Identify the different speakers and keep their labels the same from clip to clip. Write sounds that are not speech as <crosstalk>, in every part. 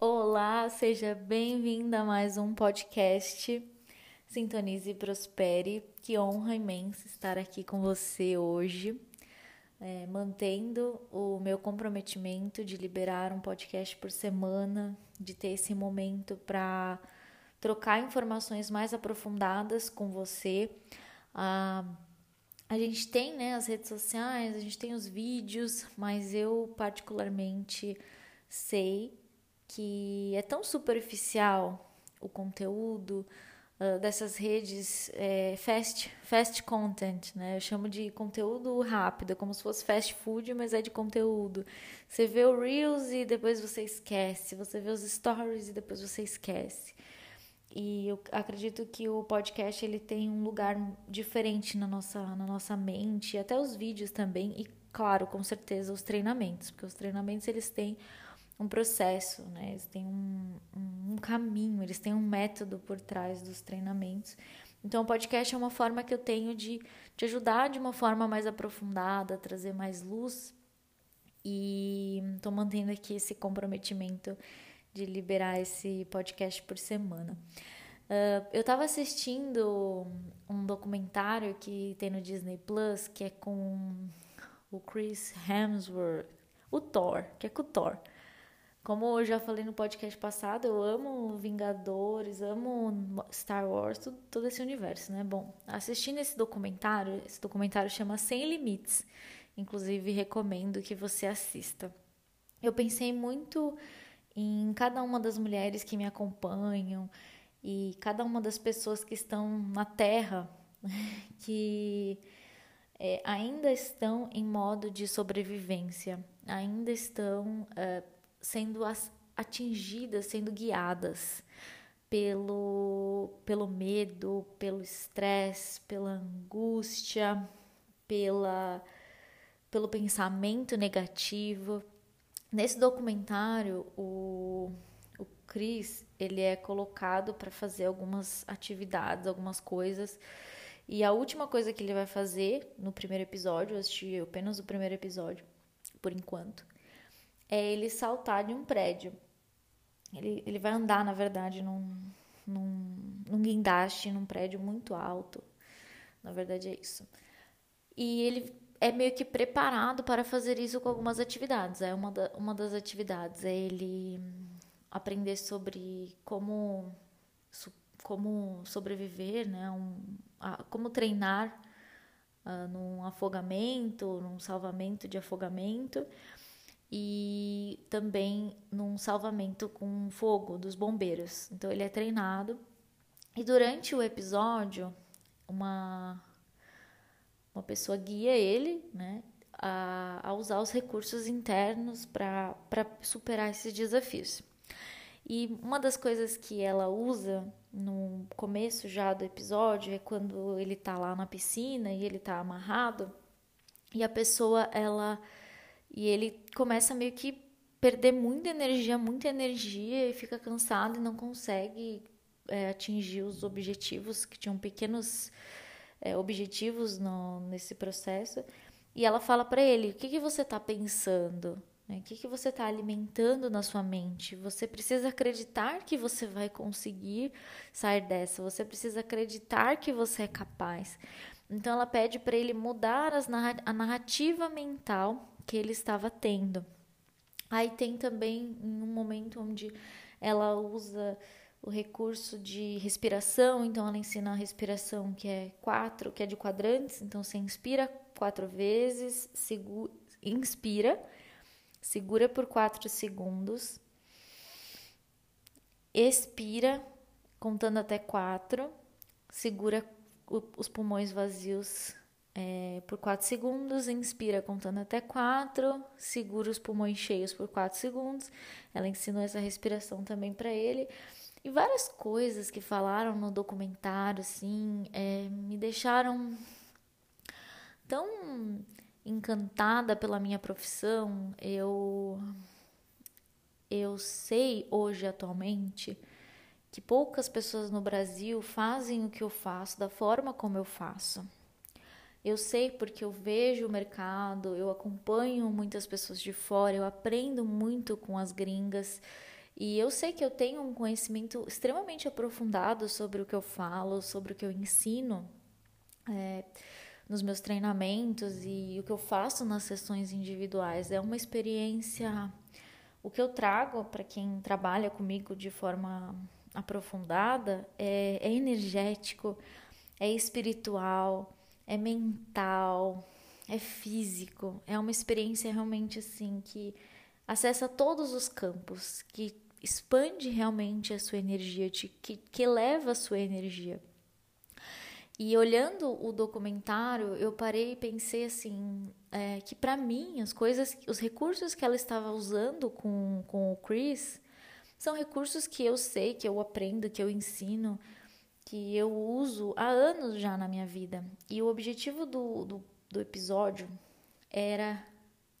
Speaker 1: Olá, seja bem-vinda a mais um podcast Sintonize e Prospere. Que honra imensa estar aqui com você hoje, é, mantendo o meu comprometimento de liberar um podcast por semana, de ter esse momento para trocar informações mais aprofundadas com você. Ah, a gente tem né, as redes sociais, a gente tem os vídeos, mas eu particularmente sei que é tão superficial o conteúdo uh, dessas redes é, fast, fast content, né? Eu chamo de conteúdo rápido, é como se fosse fast food, mas é de conteúdo. Você vê o Reels e depois você esquece, você vê os stories e depois você esquece. E eu acredito que o podcast ele tem um lugar diferente na nossa, na nossa mente, até os vídeos também, e claro, com certeza os treinamentos, porque os treinamentos eles têm um processo, né? Eles têm um, um, um, caminho, eles têm um método por trás dos treinamentos. Então, o podcast é uma forma que eu tenho de, de ajudar de uma forma mais aprofundada, trazer mais luz. E estou mantendo aqui esse comprometimento de liberar esse podcast por semana. Uh, eu estava assistindo um documentário que tem no Disney Plus, que é com o Chris Hemsworth, o Thor, que é com o Thor. Como eu já falei no podcast passado, eu amo Vingadores, amo Star Wars, tudo, todo esse universo, né? Bom, assistindo esse documentário, esse documentário chama Sem Limites, inclusive recomendo que você assista. Eu pensei muito em cada uma das mulheres que me acompanham e cada uma das pessoas que estão na Terra <laughs> que é, ainda estão em modo de sobrevivência, ainda estão é, sendo atingidas, sendo guiadas pelo, pelo medo, pelo estresse, pela angústia, pela, pelo pensamento negativo. Nesse documentário, o, o Chris ele é colocado para fazer algumas atividades, algumas coisas. E a última coisa que ele vai fazer no primeiro episódio, eu assisti apenas o primeiro episódio, por enquanto, é ele saltar de um prédio. Ele, ele vai andar, na verdade, num, num, num guindaste, num prédio muito alto. Na verdade, é isso. E ele é meio que preparado para fazer isso com algumas atividades. É uma, da, uma das atividades é ele aprender sobre como, como sobreviver, né? Um, a, como treinar uh, num afogamento, num salvamento de afogamento e também num salvamento com fogo dos bombeiros. Então ele é treinado e durante o episódio uma uma pessoa guia ele, né, a, a usar os recursos internos para superar esses desafios. E uma das coisas que ela usa no começo já do episódio é quando ele tá lá na piscina e ele tá amarrado e a pessoa ela e ele começa meio que perder muita energia, muita energia e fica cansado e não consegue é, atingir os objetivos, que tinham pequenos é, objetivos no, nesse processo. E ela fala para ele: o que, que você está pensando? Né? O que, que você está alimentando na sua mente? Você precisa acreditar que você vai conseguir sair dessa, você precisa acreditar que você é capaz. Então ela pede para ele mudar a narrativa mental que ele estava tendo. Aí tem também um momento onde ela usa o recurso de respiração, então ela ensina a respiração que é quatro, que é de quadrantes, então você inspira quatro vezes, segura, inspira, segura por quatro segundos, expira contando até quatro, segura os pulmões vazios é, por 4 segundos, inspira contando até 4, segura os pulmões cheios por 4 segundos. Ela ensinou essa respiração também para ele. E várias coisas que falaram no documentário, assim, é, me deixaram tão encantada pela minha profissão. Eu, eu sei hoje, atualmente, que poucas pessoas no Brasil fazem o que eu faço da forma como eu faço. Eu sei porque eu vejo o mercado, eu acompanho muitas pessoas de fora, eu aprendo muito com as gringas. E eu sei que eu tenho um conhecimento extremamente aprofundado sobre o que eu falo, sobre o que eu ensino é, nos meus treinamentos e o que eu faço nas sessões individuais. É uma experiência. O que eu trago para quem trabalha comigo de forma aprofundada é, é energético, é espiritual, é mental, é físico. É uma experiência realmente assim que acessa todos os campos, que expande realmente a sua energia, que, que eleva a sua energia. E olhando o documentário, eu parei e pensei assim, é, que para mim as coisas, os recursos que ela estava usando com, com o Chris são recursos que eu sei, que eu aprendo, que eu ensino, que eu uso há anos já na minha vida. E o objetivo do, do, do episódio era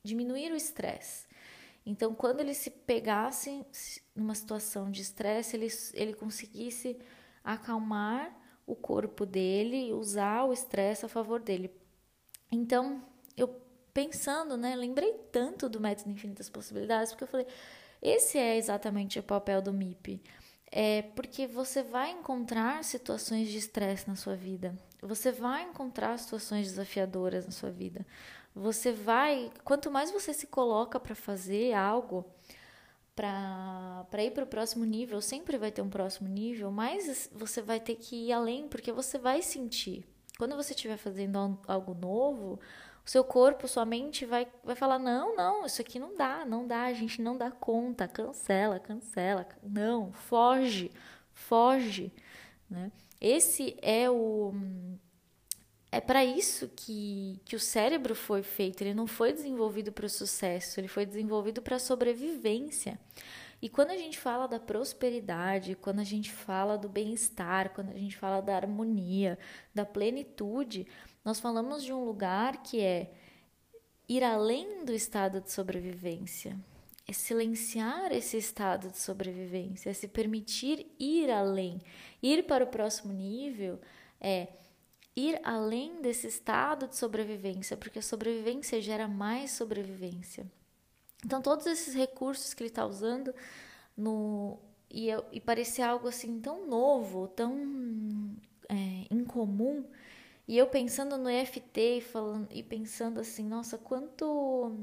Speaker 1: diminuir o estresse. Então, quando ele se pegasse numa situação de estresse, ele, ele conseguisse acalmar o corpo dele e usar o estresse a favor dele. Então, eu pensando, né, lembrei tanto do método Infinitas Possibilidades, porque eu falei, esse é exatamente o papel do MIP. É porque você vai encontrar situações de estresse na sua vida. Você vai encontrar situações desafiadoras na sua vida você vai, quanto mais você se coloca para fazer algo, para ir para o próximo nível, sempre vai ter um próximo nível, mais você vai ter que ir além, porque você vai sentir. Quando você estiver fazendo algo novo, o seu corpo, sua mente vai, vai falar: não, não, isso aqui não dá, não dá, a gente não dá conta, cancela, cancela, não, foge, foge. Né? Esse é o é para isso que, que o cérebro foi feito. Ele não foi desenvolvido para o sucesso, ele foi desenvolvido para a sobrevivência. E quando a gente fala da prosperidade, quando a gente fala do bem-estar, quando a gente fala da harmonia, da plenitude, nós falamos de um lugar que é ir além do estado de sobrevivência. É silenciar esse estado de sobrevivência, é se permitir ir além. Ir para o próximo nível é ir além desse estado de sobrevivência, porque a sobrevivência gera mais sobrevivência. Então, todos esses recursos que ele está usando no e, e parecia algo assim tão novo, tão é, incomum. E eu pensando no EFT e, falando, e pensando assim, nossa, quanto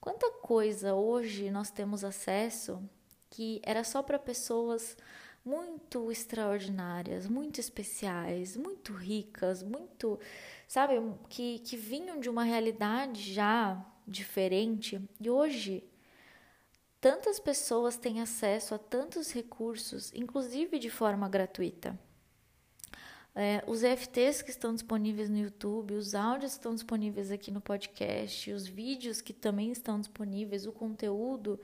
Speaker 1: quanta coisa hoje nós temos acesso que era só para pessoas muito extraordinárias, muito especiais, muito ricas, muito, sabe, que, que vinham de uma realidade já diferente. E hoje, tantas pessoas têm acesso a tantos recursos, inclusive de forma gratuita. É, os EFTs que estão disponíveis no YouTube, os áudios que estão disponíveis aqui no podcast, os vídeos que também estão disponíveis, o conteúdo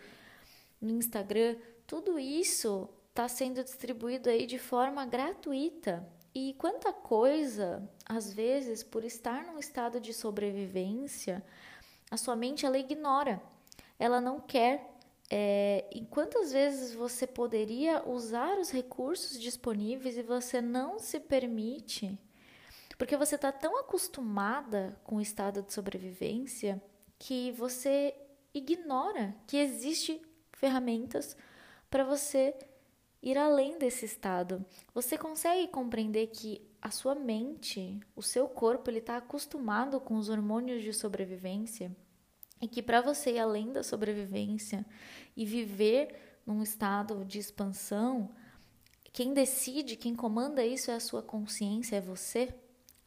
Speaker 1: no Instagram, tudo isso está sendo distribuído aí de forma gratuita. E quanta coisa, às vezes, por estar num estado de sobrevivência, a sua mente ela ignora, ela não quer. É, e quantas vezes você poderia usar os recursos disponíveis e você não se permite, porque você está tão acostumada com o estado de sobrevivência que você ignora que existe ferramentas para você ir além desse estado. Você consegue compreender que a sua mente, o seu corpo, ele está acostumado com os hormônios de sobrevivência e que para você ir além da sobrevivência e viver num estado de expansão, quem decide, quem comanda isso é a sua consciência, é você.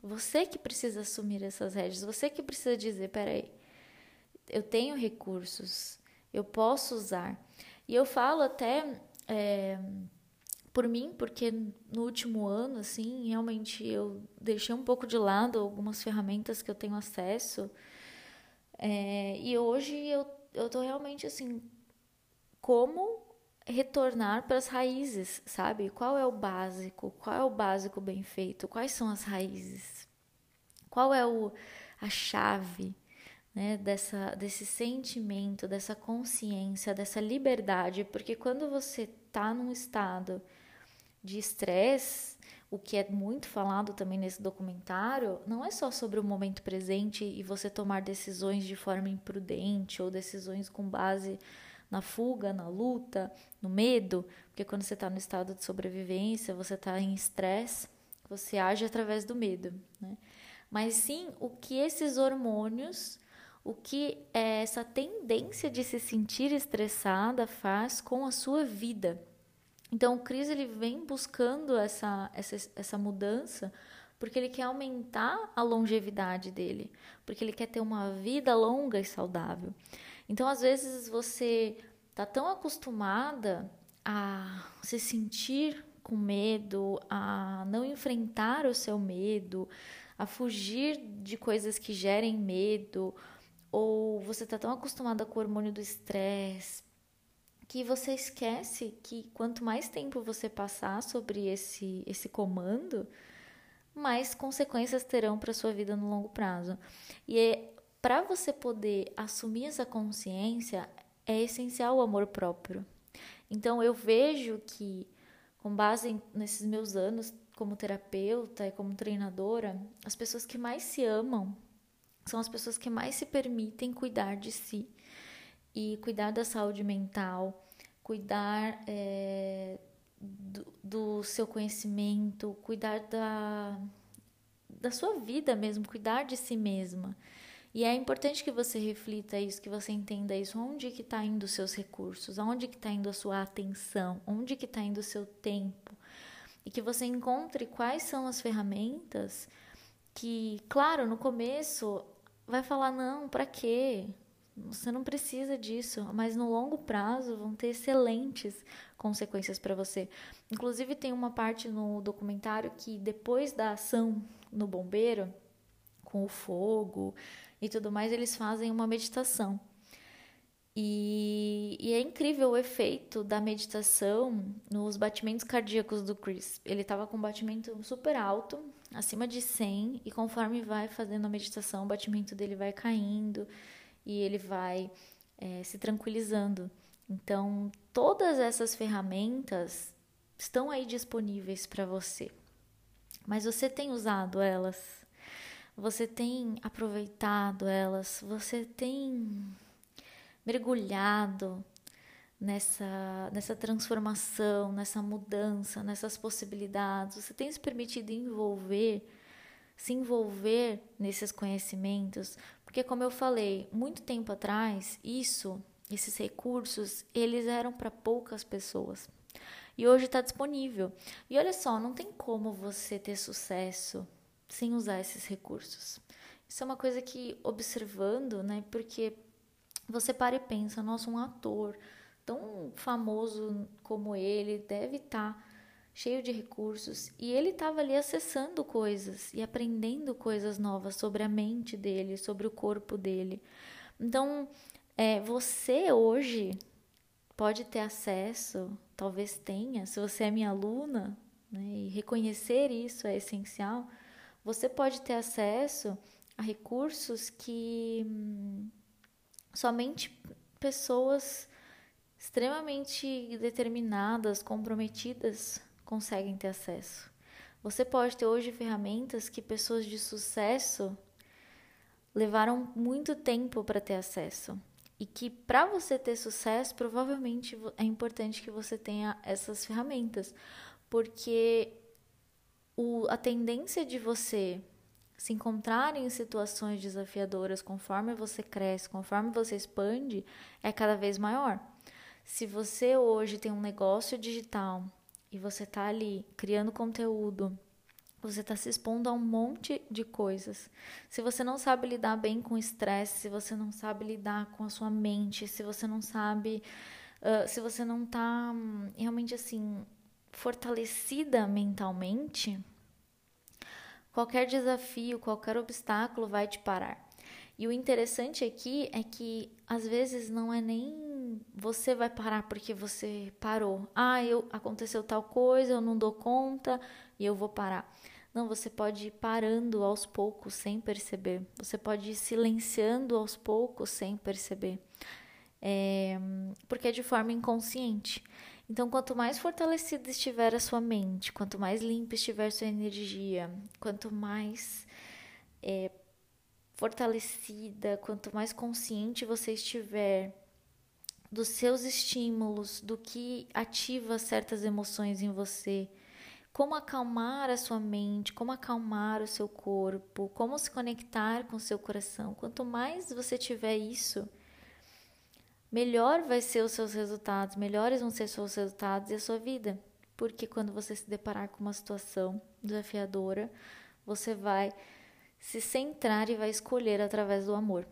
Speaker 1: Você que precisa assumir essas rédeas, você que precisa dizer: peraí, eu tenho recursos, eu posso usar. E eu falo até é, por mim, porque no último ano, assim, realmente eu deixei um pouco de lado algumas ferramentas que eu tenho acesso. É, e hoje eu, eu tô realmente assim, como retornar para as raízes, sabe? Qual é o básico? Qual é o básico bem feito? Quais são as raízes? Qual é o, a chave né, dessa, desse sentimento, dessa consciência, dessa liberdade? Porque quando você está num estado de estresse, o que é muito falado também nesse documentário, não é só sobre o momento presente e você tomar decisões de forma imprudente ou decisões com base na fuga, na luta, no medo, porque quando você está no estado de sobrevivência, você está em estresse, você age através do medo, né? Mas sim o que esses hormônios, o que é essa tendência de se sentir estressada faz com a sua vida. Então o Cris ele vem buscando essa, essa, essa mudança porque ele quer aumentar a longevidade dele, porque ele quer ter uma vida longa e saudável. Então às vezes você tá tão acostumada a se sentir com medo, a não enfrentar o seu medo, a fugir de coisas que gerem medo, ou você tá tão acostumada com o hormônio do estresse, que você esquece que quanto mais tempo você passar sobre esse, esse comando, mais consequências terão para sua vida no longo prazo. E é, para você poder assumir essa consciência, é essencial o amor próprio. Então eu vejo que, com base nesses meus anos como terapeuta e como treinadora, as pessoas que mais se amam são as pessoas que mais se permitem cuidar de si e cuidar da saúde mental, cuidar é, do, do, seu conhecimento, cuidar da, da sua vida mesmo, cuidar de si mesma. E é importante que você reflita isso, que você entenda isso, onde que está indo os seus recursos, onde que está indo a sua atenção, onde que está indo o seu tempo. E que você encontre quais são as ferramentas que, claro, no começo vai falar, não, para quê? Você não precisa disso, mas no longo prazo vão ter excelentes consequências para você. Inclusive, tem uma parte no documentário que depois da ação no bombeiro, com o fogo e tudo mais, eles fazem uma meditação. E, e, é incrível o efeito da meditação nos batimentos cardíacos do Chris. Ele estava com um batimento super alto, acima de 100, e conforme vai fazendo a meditação, o batimento dele vai caindo e ele vai é, se tranquilizando. Então, todas essas ferramentas estão aí disponíveis para você, mas você tem usado elas, você tem aproveitado elas, você tem mergulhado nessa, nessa transformação, nessa mudança, nessas possibilidades, você tem se permitido envolver se envolver nesses conhecimentos, porque como eu falei, muito tempo atrás, isso, esses recursos, eles eram para poucas pessoas. E hoje está disponível. E olha só, não tem como você ter sucesso sem usar esses recursos. Isso é uma coisa que, observando, né? Porque você para e pensa, nossa, um ator tão famoso como ele deve estar tá cheio de recursos, e ele estava ali acessando coisas e aprendendo coisas novas sobre a mente dele, sobre o corpo dele. Então, é, você hoje pode ter acesso, talvez tenha, se você é minha aluna, né, e reconhecer isso é essencial, você pode ter acesso a recursos que hum, somente pessoas extremamente determinadas, comprometidas conseguem ter acesso. Você pode ter hoje ferramentas que pessoas de sucesso levaram muito tempo para ter acesso. E que para você ter sucesso, provavelmente é importante que você tenha essas ferramentas, porque o, a tendência de você se encontrar em situações desafiadoras conforme você cresce, conforme você expande, é cada vez maior. Se você hoje tem um negócio digital e você tá ali criando conteúdo, você está se expondo a um monte de coisas. Se você não sabe lidar bem com estresse, se você não sabe lidar com a sua mente, se você não sabe, uh, se você não está hum, realmente assim fortalecida mentalmente, qualquer desafio, qualquer obstáculo vai te parar. E o interessante aqui é que às vezes não é nem você vai parar porque você parou. Ah, eu aconteceu tal coisa, eu não dou conta e eu vou parar. Não, você pode ir parando aos poucos sem perceber. Você pode ir silenciando aos poucos sem perceber. É, porque é de forma inconsciente. Então, quanto mais fortalecida estiver a sua mente, quanto mais limpa estiver sua energia, quanto mais é, fortalecida, quanto mais consciente você estiver dos seus estímulos, do que ativa certas emoções em você, como acalmar a sua mente, como acalmar o seu corpo, como se conectar com o seu coração. Quanto mais você tiver isso, melhor vai ser os seus resultados, melhores vão ser os seus resultados e a sua vida. Porque quando você se deparar com uma situação desafiadora, você vai se centrar e vai escolher através do amor.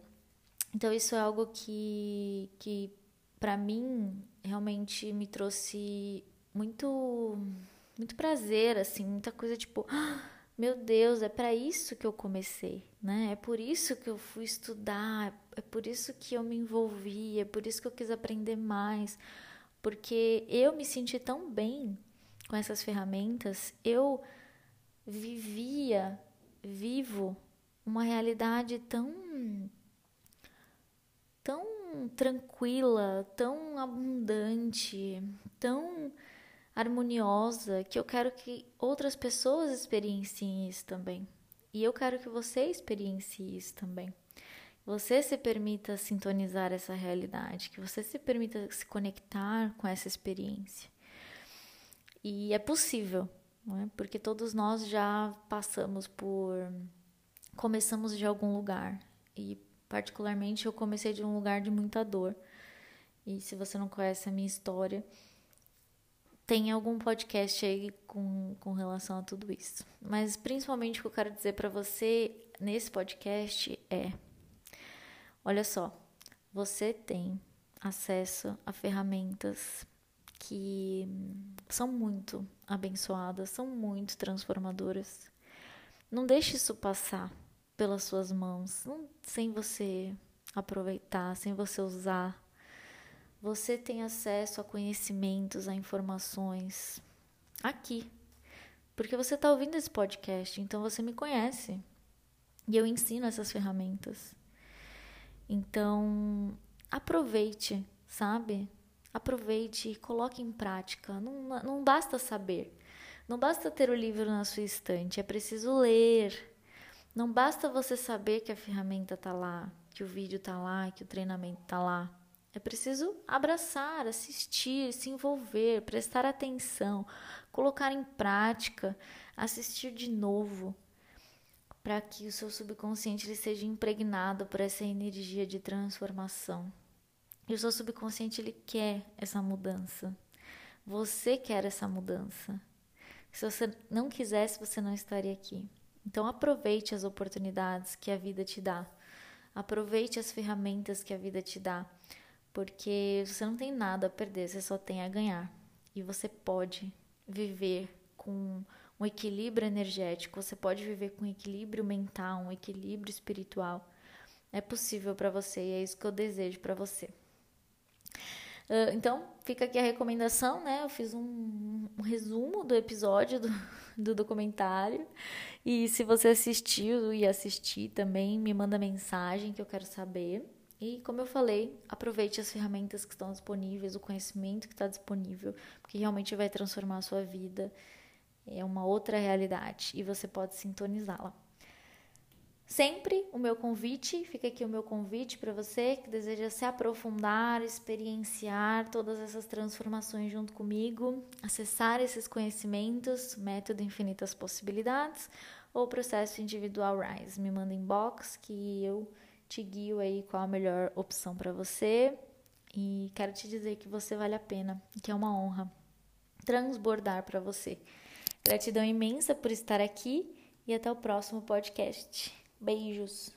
Speaker 1: Então isso é algo que, que para mim realmente me trouxe muito muito prazer, assim, muita coisa tipo, ah, meu Deus, é para isso que eu comecei, né? É por isso que eu fui estudar, é por isso que eu me envolvi, é por isso que eu quis aprender mais, porque eu me senti tão bem com essas ferramentas, eu vivia vivo uma realidade tão tão tranquila, tão abundante, tão harmoniosa que eu quero que outras pessoas experienciem isso também. E eu quero que você experiencie isso também. Você se permita sintonizar essa realidade, que você se permita se conectar com essa experiência. E é possível, não é? porque todos nós já passamos por. Começamos de algum lugar. E, particularmente, eu comecei de um lugar de muita dor. E se você não conhece a minha história, tem algum podcast aí com, com relação a tudo isso. Mas, principalmente, o que eu quero dizer para você nesse podcast é: olha só, você tem acesso a ferramentas que são muito abençoadas, são muito transformadoras. Não deixe isso passar pelas suas mãos, não, sem você aproveitar, sem você usar. Você tem acesso a conhecimentos, a informações aqui. Porque você está ouvindo esse podcast, então você me conhece. E eu ensino essas ferramentas. Então, aproveite, sabe? Aproveite e coloque em prática. Não, não basta saber. Não basta ter o livro na sua estante, é preciso ler. Não basta você saber que a ferramenta está lá, que o vídeo está lá, que o treinamento está lá. É preciso abraçar, assistir, se envolver, prestar atenção, colocar em prática, assistir de novo, para que o seu subconsciente ele seja impregnado por essa energia de transformação. E o seu subconsciente ele quer essa mudança. Você quer essa mudança. Se você não quisesse, você não estaria aqui. Então aproveite as oportunidades que a vida te dá. Aproveite as ferramentas que a vida te dá, porque você não tem nada a perder, você só tem a ganhar. E você pode viver com um equilíbrio energético, você pode viver com um equilíbrio mental, um equilíbrio espiritual. É possível para você e é isso que eu desejo para você. Uh, então, fica aqui a recomendação, né? Eu fiz um, um resumo do episódio do, <laughs> do, documentário. E se você assistiu e assistir também, me manda mensagem que eu quero saber. E como eu falei, aproveite as ferramentas que estão disponíveis, o conhecimento que está disponível, porque realmente vai transformar a sua vida. É uma outra realidade e você pode sintonizá-la. Sempre o meu convite, fica aqui o meu convite para você que deseja se aprofundar, experienciar todas essas transformações junto comigo, acessar esses conhecimentos, método infinitas possibilidades ou processo individual Rise. Me manda inbox que eu te guio aí qual a melhor opção para você e quero te dizer que você vale a pena, que é uma honra transbordar para você. Gratidão imensa por estar aqui e até o próximo podcast. Beijos!